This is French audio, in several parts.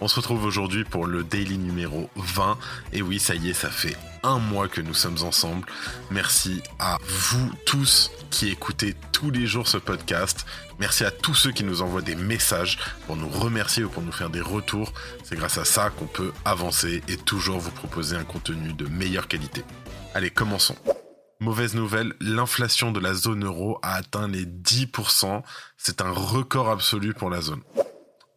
On se retrouve aujourd'hui pour le daily numéro 20. Et oui, ça y est, ça fait un mois que nous sommes ensemble. Merci à vous tous qui écoutez tous les jours ce podcast. Merci à tous ceux qui nous envoient des messages pour nous remercier ou pour nous faire des retours. C'est grâce à ça qu'on peut avancer et toujours vous proposer un contenu de meilleure qualité. Allez, commençons. Mauvaise nouvelle, l'inflation de la zone euro a atteint les 10%. C'est un record absolu pour la zone.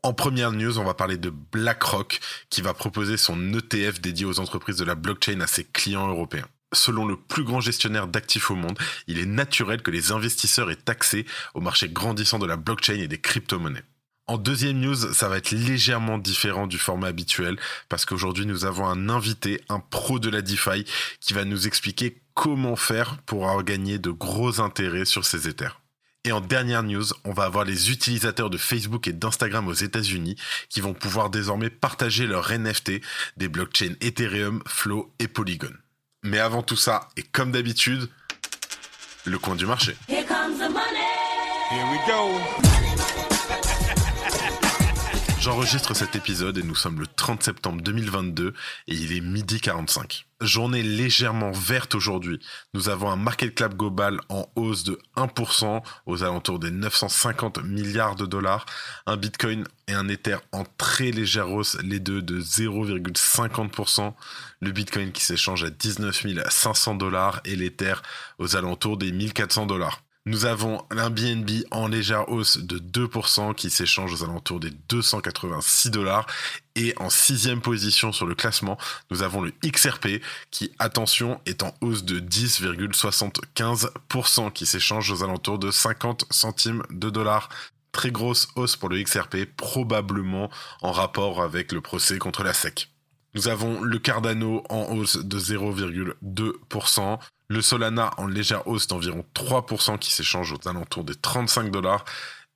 En première news, on va parler de BlackRock qui va proposer son ETF dédié aux entreprises de la blockchain à ses clients européens. Selon le plus grand gestionnaire d'actifs au monde, il est naturel que les investisseurs aient accès au marché grandissant de la blockchain et des crypto-monnaies. En deuxième news, ça va être légèrement différent du format habituel parce qu'aujourd'hui nous avons un invité, un pro de la DeFi qui va nous expliquer comment faire pour gagner de gros intérêts sur ces Ethers. Et en dernière news, on va avoir les utilisateurs de Facebook et d'Instagram aux États-Unis qui vont pouvoir désormais partager leurs NFT des blockchains Ethereum, Flow et Polygon. Mais avant tout ça, et comme d'habitude, le coin du marché. Here comes the money. Here we go. J'enregistre cet épisode et nous sommes le 30 septembre 2022 et il est midi 45. Journée légèrement verte aujourd'hui. Nous avons un market cap global en hausse de 1% aux alentours des 950 milliards de dollars, un bitcoin et un ether en très légère hausse, les deux de 0,50%, le bitcoin qui s'échange à 19 500 dollars et l'ether aux alentours des 1400 dollars. Nous avons un BNB en légère hausse de 2% qui s'échange aux alentours des 286 dollars. Et en sixième position sur le classement, nous avons le XRP qui, attention, est en hausse de 10,75% qui s'échange aux alentours de 50 centimes de dollars. Très grosse hausse pour le XRP, probablement en rapport avec le procès contre la SEC. Nous avons le Cardano en hausse de 0,2%, le Solana en légère hausse d'environ 3% qui s'échange aux alentours des 35 dollars.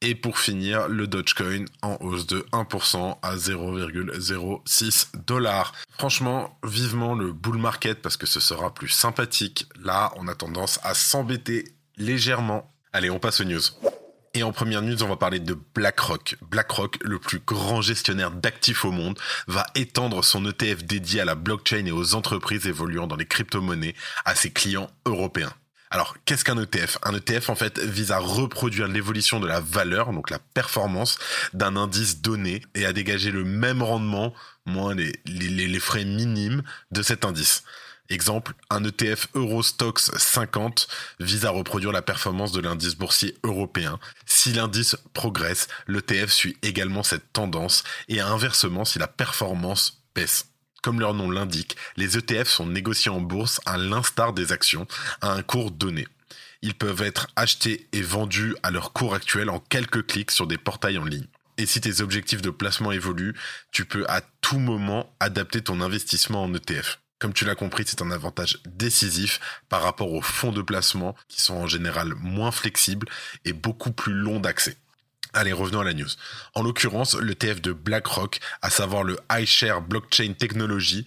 Et pour finir, le Dogecoin en hausse de 1% à 0,06 dollars. Franchement, vivement le bull market parce que ce sera plus sympathique. Là, on a tendance à s'embêter légèrement. Allez, on passe aux news. Et en première news, on va parler de BlackRock. BlackRock, le plus grand gestionnaire d'actifs au monde, va étendre son ETF dédié à la blockchain et aux entreprises évoluant dans les crypto-monnaies à ses clients européens. Alors, qu'est-ce qu'un ETF Un ETF, en fait, vise à reproduire l'évolution de la valeur, donc la performance d'un indice donné, et à dégager le même rendement, moins les, les frais minimes de cet indice. Exemple, un ETF Eurostox 50 vise à reproduire la performance de l'indice boursier européen. Si l'indice progresse, l'ETF suit également cette tendance et inversement si la performance baisse. Comme leur nom l'indique, les ETF sont négociés en bourse à l'instar des actions à un cours donné. Ils peuvent être achetés et vendus à leur cours actuel en quelques clics sur des portails en ligne. Et si tes objectifs de placement évoluent, tu peux à tout moment adapter ton investissement en ETF. Comme tu l'as compris, c'est un avantage décisif par rapport aux fonds de placement qui sont en général moins flexibles et beaucoup plus longs d'accès. Allez, revenons à la news. En l'occurrence, le TF de BlackRock, à savoir le iShare Blockchain Technology,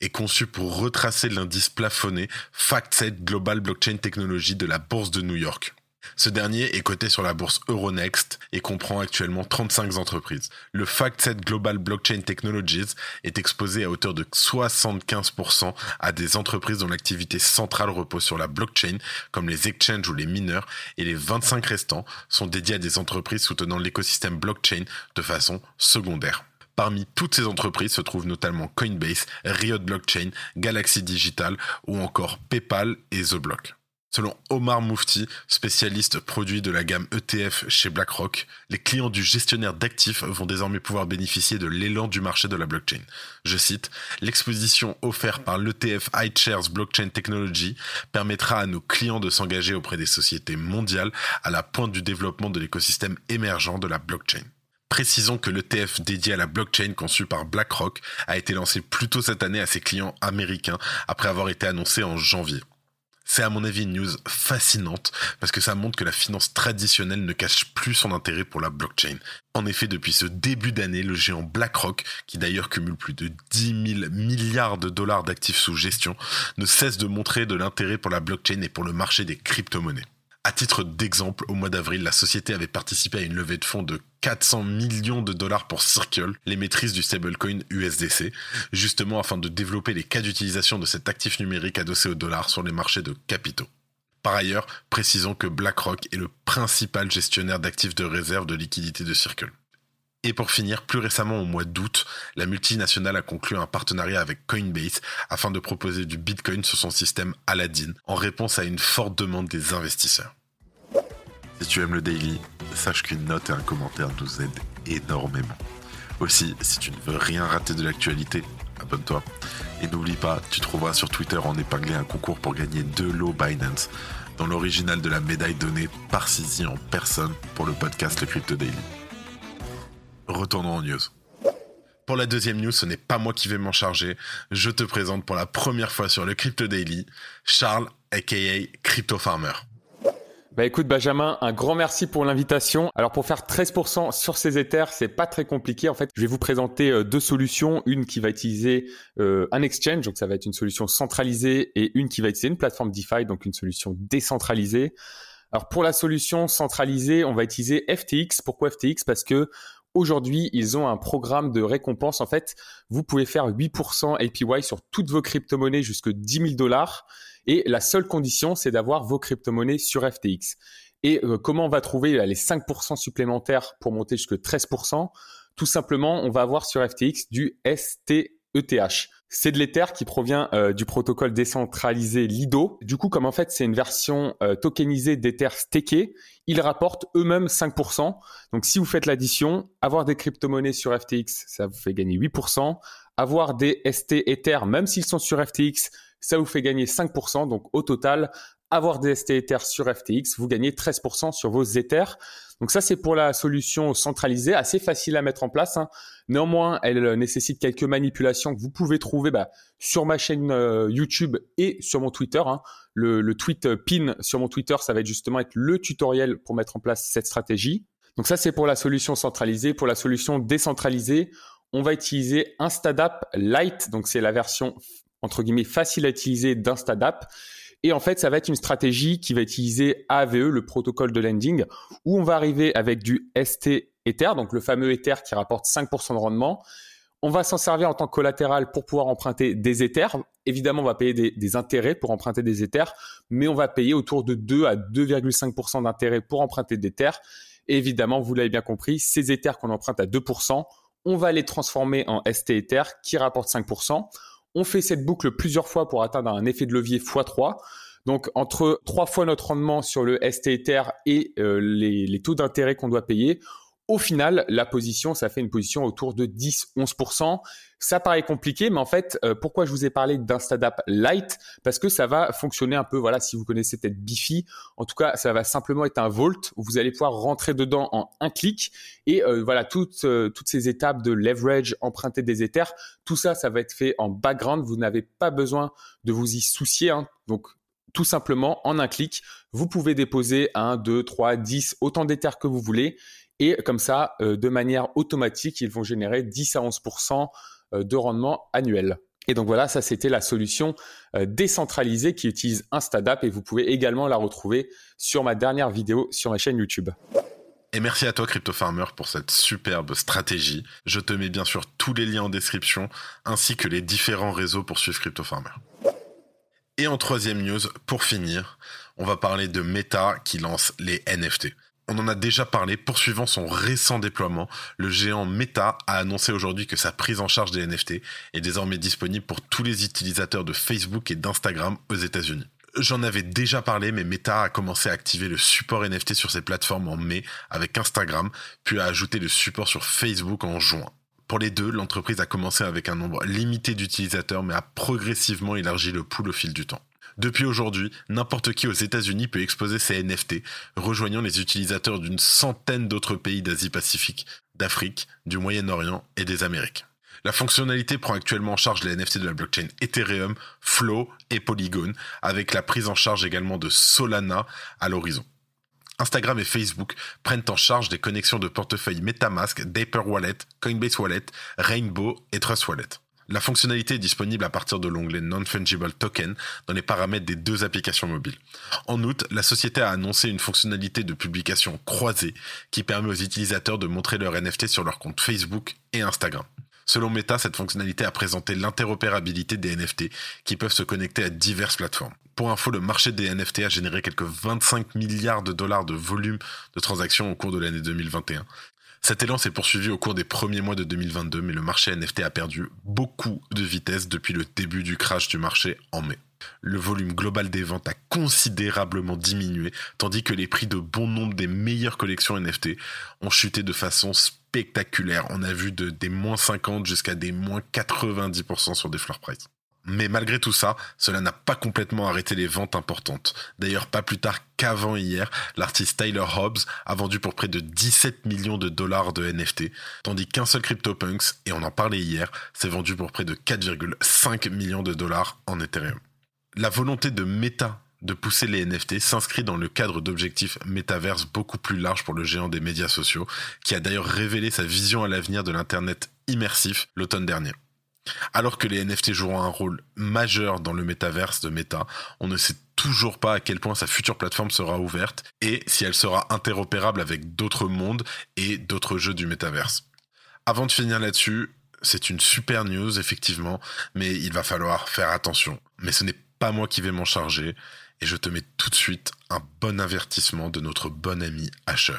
est conçu pour retracer l'indice plafonné FactSet Global Blockchain Technology de la bourse de New York. Ce dernier est coté sur la bourse Euronext et comprend actuellement 35 entreprises. Le FactSet Global Blockchain Technologies est exposé à hauteur de 75% à des entreprises dont l'activité centrale repose sur la blockchain, comme les exchanges ou les mineurs, et les 25 restants sont dédiés à des entreprises soutenant l'écosystème blockchain de façon secondaire. Parmi toutes ces entreprises se trouvent notamment Coinbase, Riot Blockchain, Galaxy Digital ou encore PayPal et The Block. Selon Omar Mufti, spécialiste produit de la gamme ETF chez BlackRock, les clients du gestionnaire d'actifs vont désormais pouvoir bénéficier de l'élan du marché de la blockchain. Je cite, l'exposition offerte par l'ETF iShares Blockchain Technology permettra à nos clients de s'engager auprès des sociétés mondiales à la pointe du développement de l'écosystème émergent de la blockchain. Précisons que l'ETF dédié à la blockchain conçu par BlackRock a été lancé plus tôt cette année à ses clients américains après avoir été annoncé en janvier. C'est à mon avis une news fascinante parce que ça montre que la finance traditionnelle ne cache plus son intérêt pour la blockchain. En effet, depuis ce début d'année, le géant BlackRock, qui d'ailleurs cumule plus de 10 000 milliards de dollars d'actifs sous gestion, ne cesse de montrer de l'intérêt pour la blockchain et pour le marché des crypto-monnaies. À titre d'exemple, au mois d'avril, la société avait participé à une levée de fonds de 400 millions de dollars pour Circle, les maîtrises du stablecoin USDC, justement afin de développer les cas d'utilisation de cet actif numérique adossé au dollar sur les marchés de capitaux. Par ailleurs, précisons que BlackRock est le principal gestionnaire d'actifs de réserve de liquidité de Circle. Et pour finir, plus récemment au mois d'août, la multinationale a conclu un partenariat avec Coinbase afin de proposer du Bitcoin sur son système Aladdin en réponse à une forte demande des investisseurs. Si tu aimes le daily, sache qu'une note et un commentaire nous aident énormément. Aussi, si tu ne veux rien rater de l'actualité, abonne-toi. Et n'oublie pas, tu trouveras sur Twitter en épinglé un concours pour gagner deux lots Binance, dans l'original de la médaille donnée par Sisi en personne pour le podcast Le Crypto Daily. Retournons en news. Pour la deuxième news, ce n'est pas moi qui vais m'en charger. Je te présente pour la première fois sur le Crypto Daily Charles, aka Crypto Farmer. Bah écoute Benjamin, un grand merci pour l'invitation. Alors pour faire 13% sur ces Ethers, c'est pas très compliqué. En fait, je vais vous présenter euh, deux solutions, une qui va utiliser euh, un exchange, donc ça va être une solution centralisée, et une qui va utiliser une plateforme DeFi, donc une solution décentralisée. Alors pour la solution centralisée, on va utiliser FTX. Pourquoi FTX Parce que Aujourd'hui, ils ont un programme de récompense. En fait, vous pouvez faire 8% APY sur toutes vos crypto-monnaies jusque 10 000 dollars. Et la seule condition, c'est d'avoir vos crypto-monnaies sur FTX. Et euh, comment on va trouver les 5% supplémentaires pour monter jusque 13% Tout simplement, on va avoir sur FTX du STETH. C'est de l'Ether qui provient euh, du protocole décentralisé Lido. Du coup, comme en fait c'est une version euh, tokenisée d'Ether staked, ils rapportent eux-mêmes 5%. Donc si vous faites l'addition, avoir des crypto-monnaies sur FTX, ça vous fait gagner 8%. Avoir des ST Ether, même s'ils sont sur FTX, ça vous fait gagner 5%. Donc au total, avoir des ST sur FTX, vous gagnez 13% sur vos Ethers. Donc ça, c'est pour la solution centralisée, assez facile à mettre en place. Hein. Néanmoins, elle euh, nécessite quelques manipulations que vous pouvez trouver bah, sur ma chaîne euh, YouTube et sur mon Twitter. Hein. Le, tweet euh, pin sur mon Twitter, ça va être justement être le tutoriel pour mettre en place cette stratégie. Donc ça, c'est pour la solution centralisée. Pour la solution décentralisée, on va utiliser Instadap Lite. Donc c'est la version entre guillemets facile à utiliser d'Instadap. Et en fait, ça va être une stratégie qui va utiliser AVE, le protocole de lending, où on va arriver avec du ST Ether, donc le fameux Ether qui rapporte 5% de rendement. On va s'en servir en tant que collatéral pour pouvoir emprunter des Ethers. Évidemment, on va payer des, intérêts pour emprunter des Ethers, mais on va payer autour de 2 à 2,5% d'intérêt pour emprunter des Ethers. Et évidemment, vous l'avez bien compris, ces Ethers qu'on emprunte à 2%, on va les transformer en ST Ether qui rapporte 5%. On fait cette boucle plusieurs fois pour atteindre un effet de levier x3. Donc entre trois fois notre rendement sur le ST Ether et euh, les, taux d'intérêt qu'on doit payer, au final, la position, ça fait une position autour de 10-11%. Ça paraît compliqué, mais en fait, euh, pourquoi je vous ai parlé d'Instadap Lite? Parce que ça va fonctionner un peu, voilà, si vous connaissez peut-être Bifi, en tout cas, ça va simplement être un Vault où vous allez pouvoir rentrer dedans en un clic. Et euh, voilà, toutes, euh, toutes ces étapes de leverage, emprunter des Ethers, tout ça, ça va être fait en background. Vous n'avez pas besoin de vous y soucier. Hein. Donc, tout simplement, en un clic, vous pouvez déposer 1, 2, 3, 10, autant d'Ethers que vous voulez. Et comme ça, de manière automatique, ils vont générer 10 à 11% euh, de rendement annuel. Et donc voilà, ça c'était la solution euh, décentralisée qui utilise Instadap et vous pouvez également la retrouver sur ma dernière vidéo sur ma chaîne YouTube. Et merci à toi Crypto Farmer pour cette superbe stratégie. Je te mets bien sûr tous les liens en description ainsi que les différents réseaux pour suivre Crypto Farmer. Et en troisième news, pour finir, on va parler de Meta qui lance les NFT. On en a déjà parlé, poursuivant son récent déploiement, le géant Meta a annoncé aujourd'hui que sa prise en charge des NFT est désormais disponible pour tous les utilisateurs de Facebook et d'Instagram aux États-Unis. J'en avais déjà parlé, mais Meta a commencé à activer le support NFT sur ses plateformes en mai avec Instagram, puis a ajouté le support sur Facebook en juin. Pour les deux, l'entreprise a commencé avec un nombre limité d'utilisateurs, mais a progressivement élargi le pool au fil du temps. Depuis aujourd'hui, n'importe qui aux États-Unis peut exposer ses NFT, rejoignant les utilisateurs d'une centaine d'autres pays d'Asie-Pacifique, d'Afrique, du Moyen-Orient et des Amériques. La fonctionnalité prend actuellement en charge les NFT de la blockchain Ethereum, Flow et Polygon, avec la prise en charge également de Solana à l'horizon. Instagram et Facebook prennent en charge des connexions de portefeuilles MetaMask, Dapper Wallet, Coinbase Wallet, Rainbow et Trust Wallet. La fonctionnalité est disponible à partir de l'onglet Non-Fungible Token dans les paramètres des deux applications mobiles. En août, la société a annoncé une fonctionnalité de publication croisée qui permet aux utilisateurs de montrer leur NFT sur leur compte Facebook et Instagram. Selon Meta, cette fonctionnalité a présenté l'interopérabilité des NFT qui peuvent se connecter à diverses plateformes. Pour info, le marché des NFT a généré quelques 25 milliards de dollars de volume de transactions au cours de l'année 2021. Cet élan s'est poursuivi au cours des premiers mois de 2022, mais le marché NFT a perdu beaucoup de vitesse depuis le début du crash du marché en mai. Le volume global des ventes a considérablement diminué, tandis que les prix de bon nombre des meilleures collections NFT ont chuté de façon spectaculaire. On a vu de, des moins 50 jusqu'à des moins 90% sur des floor price. Mais malgré tout ça, cela n'a pas complètement arrêté les ventes importantes. D'ailleurs, pas plus tard qu'avant hier, l'artiste Tyler Hobbs a vendu pour près de 17 millions de dollars de NFT, tandis qu'un seul CryptoPunks, et on en parlait hier, s'est vendu pour près de 4,5 millions de dollars en Ethereum. La volonté de Meta de pousser les NFT s'inscrit dans le cadre d'objectifs métaverses beaucoup plus larges pour le géant des médias sociaux, qui a d'ailleurs révélé sa vision à l'avenir de l'Internet immersif l'automne dernier. Alors que les NFT joueront un rôle majeur dans le métaverse de Meta, on ne sait toujours pas à quel point sa future plateforme sera ouverte et si elle sera interopérable avec d'autres mondes et d'autres jeux du métaverse. Avant de finir là-dessus, c'est une super news effectivement, mais il va falloir faire attention. Mais ce n'est pas moi qui vais m'en charger et je te mets tout de suite un bon avertissement de notre bon ami Asher.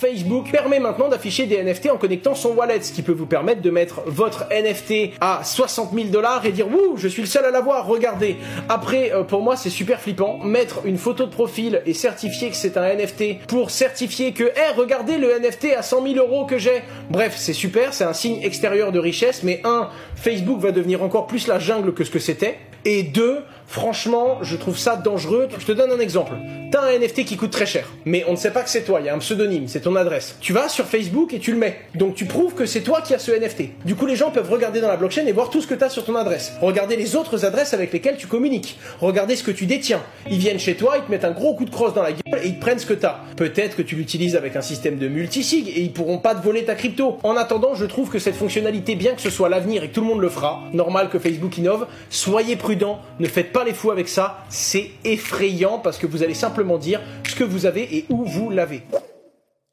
Facebook permet maintenant d'afficher des NFT en connectant son wallet, ce qui peut vous permettre de mettre votre NFT à 60 000 dollars et dire Wouh, je suis le seul à l'avoir, regardez. Après, euh, pour moi, c'est super flippant. Mettre une photo de profil et certifier que c'est un NFT pour certifier que, hé, regardez le NFT à 100 000 euros que j'ai. Bref, c'est super, c'est un signe extérieur de richesse, mais un, Facebook va devenir encore plus la jungle que ce que c'était. Et deux, franchement, je trouve ça dangereux. Je te donne un exemple. T'as un NFT qui coûte très cher, mais on ne sait pas que c'est toi, il y a un pseudonyme, c'est ton adresse. Tu vas sur Facebook et tu le mets. Donc tu prouves que c'est toi qui as ce NFT. Du coup, les gens peuvent regarder dans la blockchain et voir tout ce que tu as sur ton adresse. Regarder les autres adresses avec lesquelles tu communiques. Regarder ce que tu détiens. Ils viennent chez toi, ils te mettent un gros coup de crosse dans la gueule et ils te prennent ce que tu as. Peut-être que tu l'utilises avec un système de multisig et ils pourront pas te voler ta crypto. En attendant, je trouve que cette fonctionnalité, bien que ce soit l'avenir et que tout le monde le fera, normal que Facebook innove, soyez prudents, ne faites pas les fous avec ça, c'est effrayant parce que vous allez simplement dire ce que vous avez et où vous l'avez.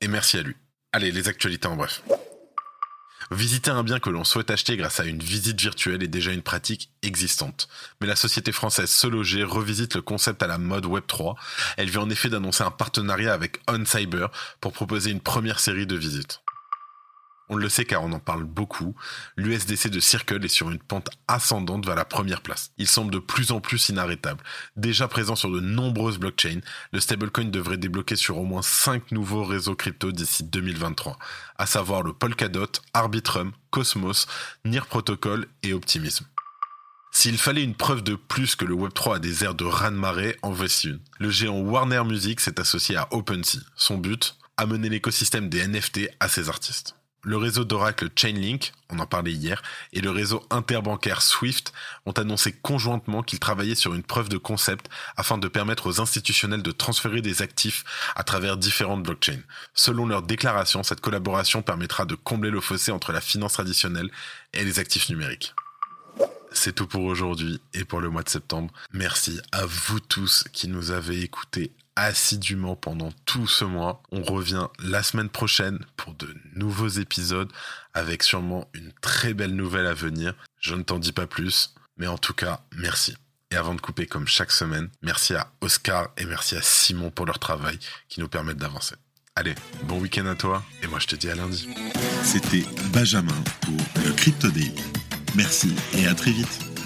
Et merci à lui. Allez, les actualités en bref. Visiter un bien que l'on souhaite acheter grâce à une visite virtuelle est déjà une pratique existante. Mais la société française Se Loger revisite le concept à la mode Web3. Elle vient en effet d'annoncer un partenariat avec OnCyber pour proposer une première série de visites. On le sait car on en parle beaucoup, l'USDC de Circle est sur une pente ascendante vers la première place. Il semble de plus en plus inarrêtable. Déjà présent sur de nombreuses blockchains, le stablecoin devrait débloquer sur au moins 5 nouveaux réseaux crypto d'ici 2023, à savoir le Polkadot, Arbitrum, Cosmos, NIR Protocol et Optimism. S'il fallait une preuve de plus que le Web3 a des airs de raz-de-marée, en voici une. Le géant Warner Music s'est associé à OpenSea. Son but? Amener l'écosystème des NFT à ses artistes. Le réseau d'Oracle Chainlink, on en parlait hier, et le réseau interbancaire Swift ont annoncé conjointement qu'ils travaillaient sur une preuve de concept afin de permettre aux institutionnels de transférer des actifs à travers différentes blockchains. Selon leur déclaration, cette collaboration permettra de combler le fossé entre la finance traditionnelle et les actifs numériques. C'est tout pour aujourd'hui et pour le mois de septembre. Merci à vous tous qui nous avez écoutés assidûment pendant tout ce mois. On revient la semaine prochaine pour de nouveaux épisodes avec sûrement une très belle nouvelle à venir. Je ne t'en dis pas plus, mais en tout cas, merci. Et avant de couper comme chaque semaine, merci à Oscar et merci à Simon pour leur travail qui nous permettent d'avancer. Allez, bon week-end à toi et moi je te dis à lundi. C'était Benjamin pour le Crypto Daily. Merci et à très vite.